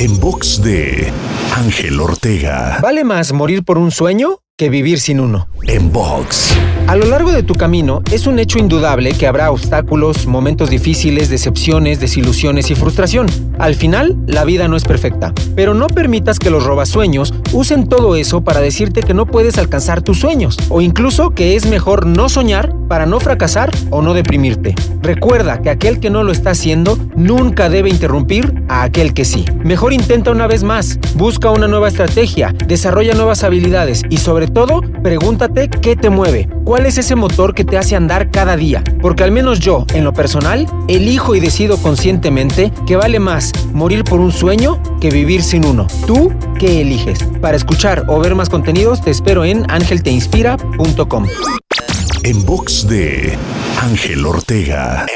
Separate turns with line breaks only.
En box de Ángel Ortega.
¿Vale más morir por un sueño que vivir sin uno?
En box.
A lo largo de tu camino es un hecho indudable que habrá obstáculos, momentos difíciles, decepciones, desilusiones y frustración. Al final, la vida no es perfecta, pero no permitas que los robasueños usen todo eso para decirte que no puedes alcanzar tus sueños, o incluso que es mejor no soñar para no fracasar o no deprimirte. Recuerda que aquel que no lo está haciendo nunca debe interrumpir a aquel que sí. Mejor intenta una vez más, busca una nueva estrategia, desarrolla nuevas habilidades y sobre todo, pregúntate qué te mueve, cuál es ese motor que te hace andar cada día. Porque al menos yo, en lo personal, elijo y decido conscientemente que vale más morir por un sueño que vivir sin uno. ¿Tú qué eliges? Para escuchar o ver más contenidos te espero en angelteinspira.com.
En box de Ángel Ortega.